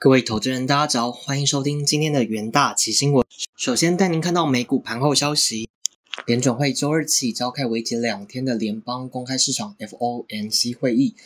各位投资人，大家早，欢迎收听今天的元大奇新闻。首先带您看到美股盘后消息，联准会周二起召开为期两天的联邦公开市场 （FOMC） 会议，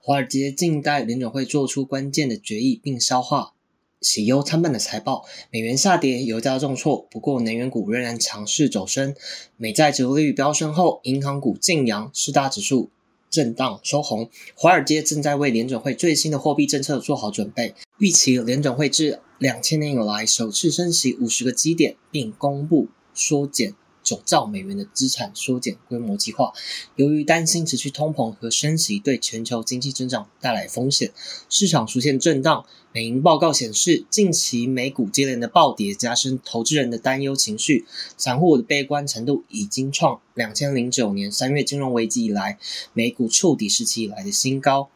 华尔街静待联准会做出关键的决议，并消化喜忧参半的财报。美元下跌，油价重挫，不过能源股仍然强势走升。美债折利率飙升后，银行股净扬，四大指数。震荡收红，华尔街正在为联准会最新的货币政策做好准备，预期联准会至两千年以来首次升息五十个基点，并公布缩减。九兆美元的资产缩减规模计划，由于担心持续通膨和升息对全球经济增长带来风险，市场出现震荡。美银报告显示，近期美股接连的暴跌，加深投资人的担忧情绪，散户的悲观程度已经创两千零九年三月金融危机以来美股触底时期以来的新高。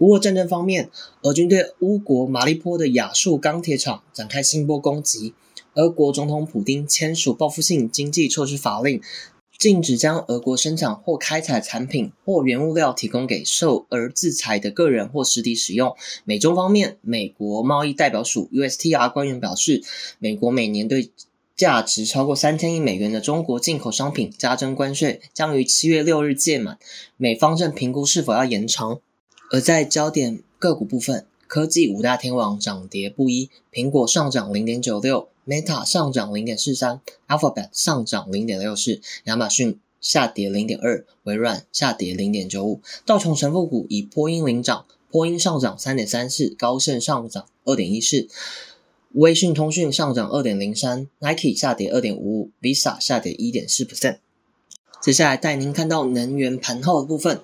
乌俄战争方面，俄军对乌国马利坡的亚速钢铁厂展开新波攻击。俄国总统普京签署报复性经济措施法令，禁止将俄国生产或开采产品或原物料提供给受俄制裁的个人或实体使用。美中方面，美国贸易代表署 USTR 官员表示，美国每年对价值超过三千亿美元的中国进口商品加征关税将于七月六日届满，美方正评估是否要延长。而在焦点个股部分，科技五大天王涨跌不一，苹果上涨零点九六。Meta 上涨零点四三，Alphabet 上涨零点六四，亚马逊下跌零点二，微软下跌零点九五。道琼成分股以波音领涨，波音上涨三点三四，高盛上涨二点一四，微信通讯上涨二点零三，Nike 下跌二点五五，Visa 下跌一点四 percent。接下来带您看到能源盘后的部分。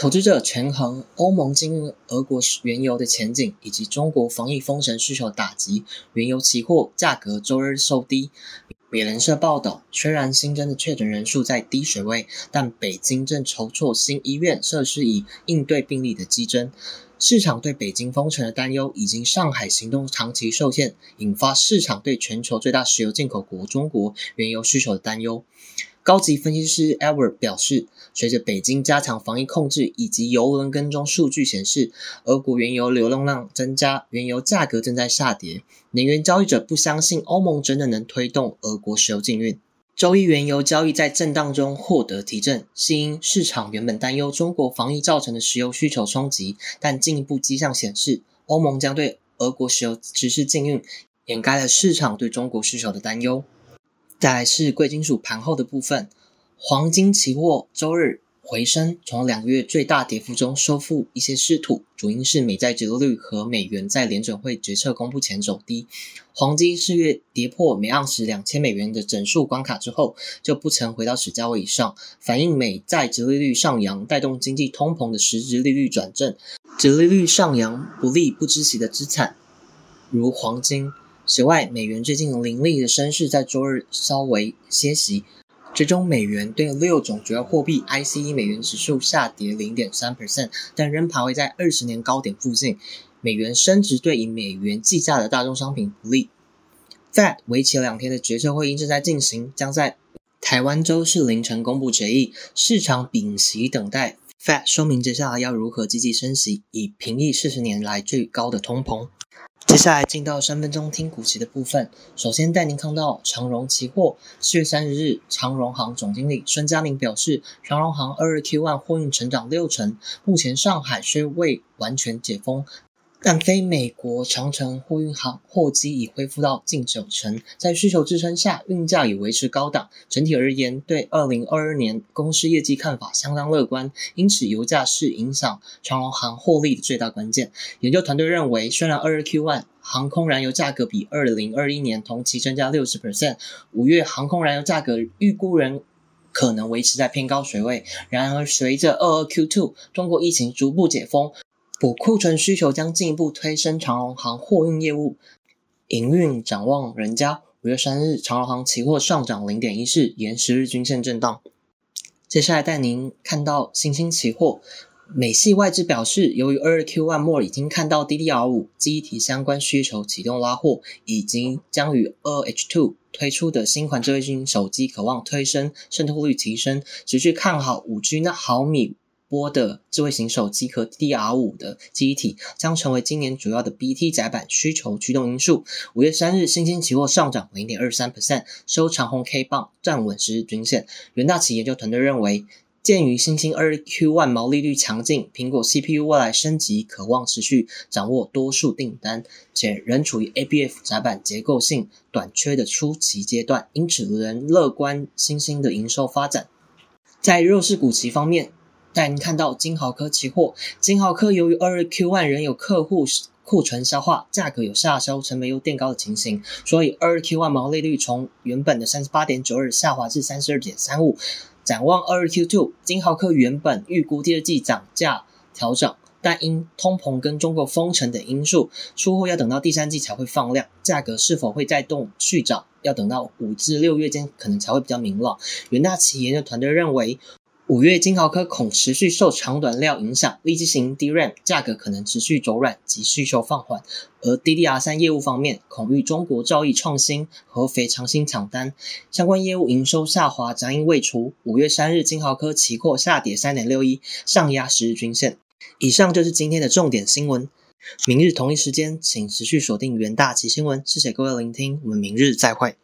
投资者权衡欧盟经俄国原油的前景，以及中国防疫封城需求打击，原油期货价格周日收低。美联社报道，虽然新增的确诊人数在低水位，但北京正筹措新医院设施以应对病例的激增。市场对北京封城的担忧，以及上海行动长期受限，引发市场对全球最大石油进口国中国原油需求的担忧。高级分析师 Ever 表示，随着北京加强防疫控制以及油轮跟踪数据显示，俄国原油流动量增加，原油价格正在下跌。能源交易者不相信欧盟真的能推动俄国石油禁运。周一原油交易在震荡中获得提振，是因市场原本担忧中国防疫造成的石油需求冲击，但进一步迹象显示，欧盟将对俄国石油实施禁运，掩盖了市场对中国需求的担忧。再来是贵金属盘后的部分，黄金期货周日回升，从两个月最大跌幅中收复一些失土，主因是美债折率和美元在联准会决策公布前走低。黄金四月跌破每盎司两千美元的整数关卡之后，就不曾回到此价位以上，反映美债折利率上扬带动经济通膨的实质利率转正，折利率上扬不利不知息的资产，如黄金。此外，美元最近凌厉的升势在周日稍微歇息，最终美元对六种主要货币 ICE 美元指数下跌零点三 percent，但仍徘徊在二十年高点附近。美元升值对以美元计价的大宗商品不利。Fed 为期两天的决策会议正在进行，将在台湾周四凌晨公布决议，市场屏息等待 Fed 说明接下来要如何积极升息，以平抑四十年来最高的通膨。接下来进到三分钟听股息的部分。首先带您看到长荣期货四月三十日，长荣行总经理孙嘉明表示，长荣行二日 Q one 货运成长六成，目前上海虽未完全解封。但非美国长城货运行货机已恢复到近九成，在需求支撑下，运价已维持高档。整体而言，对二零二二年公司业绩看法相当乐观。因此，油价是影响长荣行获利的最大关键。研究团队认为，虽然二 Q one 航空燃油价格比二零二一年同期增加六十 percent，五月航空燃油价格预估仍可能维持在偏高水位。然而，随着二二 Q two 中国疫情逐步解封。补库存需求将进一步推升长荣行货运业务营运展望。人家五月三日，长荣行期货上涨零点一四，沿十日均线震荡。接下来带您看到新兴期货，美系外资表示，由于二 Q one 末已经看到 DDR 五记忆体相关需求启动拉货，以及将于二 H two 推出的新款智慧型手机渴望推升渗透率提升，持续看好五 G 那毫米。波的智慧型手机和 DDR5 的机体将成为今年主要的 BT 窄板需求驱动因素。五月三日，新兴期货上涨零点二三 percent，收长红 K 棒，站稳十日均线。元大企研究团队认为。鉴于新兴二 Q one 毛利率强劲，苹果 CPU 未来升级渴望持续掌握多数订单，且仍处于 ABF 窄板结构性短缺的初期阶段，因此仍乐观新兴的营收发展。在弱势股期方面，带您看到金豪科期货，金豪科由于二 Q1 仍有客户库存消化，价格有下修，成本又垫高的情形，所以二 Q1 毛利率从原本的三十八点九二下滑至三十二点三五。展望二 Q two，金豪科原本预估第二季涨价调整，但因通膨跟中国封城等因素，出货要等到第三季才会放量，价格是否会再动续涨，要等到五至六月间可能才会比较明朗。元大企研究团队认为。五月，金豪科恐持续受长短料影响，立即型 DRAM 价格可能持续走软及需求放缓。而 DDR 三业务方面，恐遇中国造诣创新和肥长新抢单，相关业务营收下滑杂音未除。五月三日，金豪科期货下跌三点六一，上压十日均线。以上就是今天的重点新闻。明日同一时间，请持续锁定元大旗新闻。谢谢各位聆听，我们明日再会。